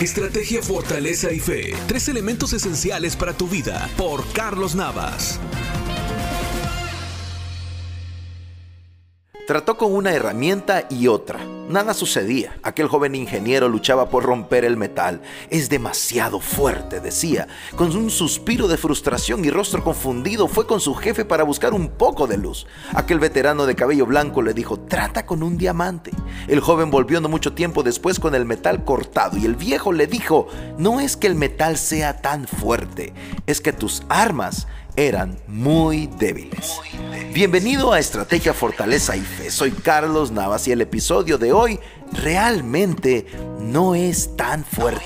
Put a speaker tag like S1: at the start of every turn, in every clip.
S1: Estrategia, fortaleza y fe. Tres elementos esenciales para tu vida. Por Carlos Navas.
S2: Trató con una herramienta y otra. Nada sucedía. Aquel joven ingeniero luchaba por romper el metal. Es demasiado fuerte, decía. Con un suspiro de frustración y rostro confundido fue con su jefe para buscar un poco de luz. Aquel veterano de cabello blanco le dijo, trata con un diamante. El joven volvió no mucho tiempo después con el metal cortado y el viejo le dijo, no es que el metal sea tan fuerte, es que tus armas eran muy débiles. Bienvenido a Estrategia Fortaleza y Fe. Soy Carlos Navas y el episodio de hoy realmente no es tan fuerte.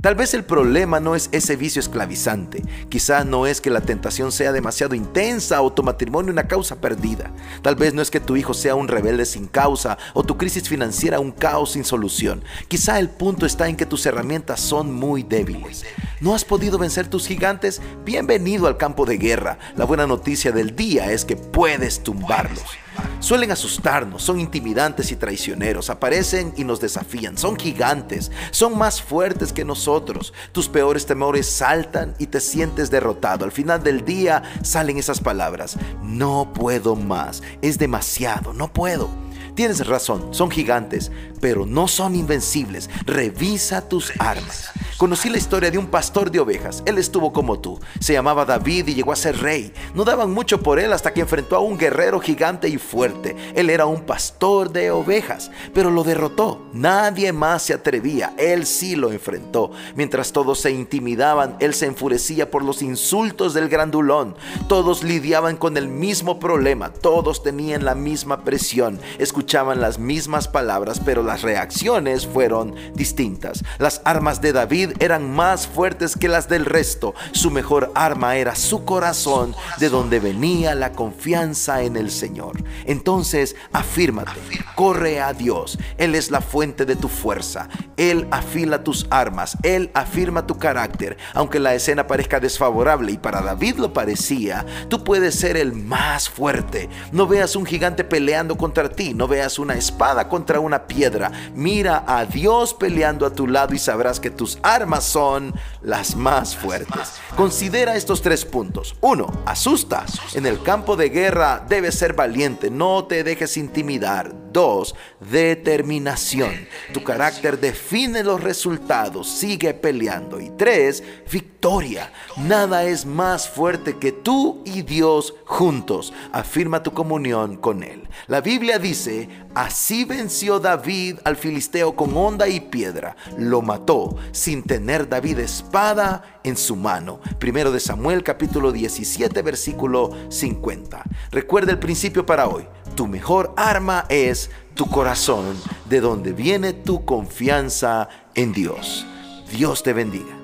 S2: Tal vez el problema no es ese vicio esclavizante, quizá no es que la tentación sea demasiado intensa o tu matrimonio una causa perdida, tal vez no es que tu hijo sea un rebelde sin causa o tu crisis financiera un caos sin solución, quizá el punto está en que tus herramientas son muy débiles. ¿No has podido vencer tus gigantes? Bienvenido al campo de guerra. La buena noticia del día es que puedes tumbarlos. Suelen asustarnos, son intimidantes y traicioneros, aparecen y nos desafían, son gigantes, son más fuertes que nosotros. Tus peores temores saltan y te sientes derrotado. Al final del día salen esas palabras, no puedo más, es demasiado, no puedo. Tienes razón, son gigantes, pero no son invencibles. Revisa tus armas. Conocí la historia de un pastor de ovejas. Él estuvo como tú. Se llamaba David y llegó a ser rey. No daban mucho por él hasta que enfrentó a un guerrero gigante y fuerte. Él era un pastor de ovejas, pero lo derrotó. Nadie más se atrevía. Él sí lo enfrentó. Mientras todos se intimidaban, él se enfurecía por los insultos del grandulón. Todos lidiaban con el mismo problema. Todos tenían la misma presión. Escuchaban las mismas palabras, pero las reacciones fueron distintas. Las armas de David eran más fuertes que las del resto. Su mejor arma era su corazón, de donde venía la confianza en el Señor. Entonces, afírmate, corre a Dios. Él es la fuente de tu fuerza. Él afila tus armas. Él afirma tu carácter. Aunque la escena parezca desfavorable y para David lo parecía, tú puedes ser el más fuerte. No veas un gigante peleando contra ti. Veas una espada contra una piedra. Mira a Dios peleando a tu lado y sabrás que tus armas son las más fuertes. Considera estos tres puntos. Uno, asusta. En el campo de guerra debes ser valiente, no te dejes intimidar. Dos, determinación. Tu carácter define los resultados, sigue peleando. Y tres, victoria. Nada es más fuerte que tú y Dios juntos. Afirma tu comunión con Él. La Biblia dice, así venció David al filisteo con honda y piedra. Lo mató sin tener David espada en su mano. Primero de Samuel capítulo 17 versículo 50. Recuerda el principio para hoy. Tu mejor arma es tu corazón, de donde viene tu confianza en Dios. Dios te bendiga.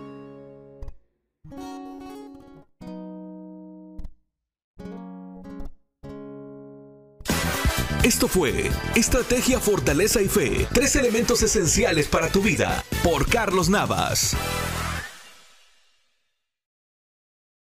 S1: Esto fue Estrategia, Fortaleza y Fe, tres elementos esenciales para tu vida, por Carlos Navas.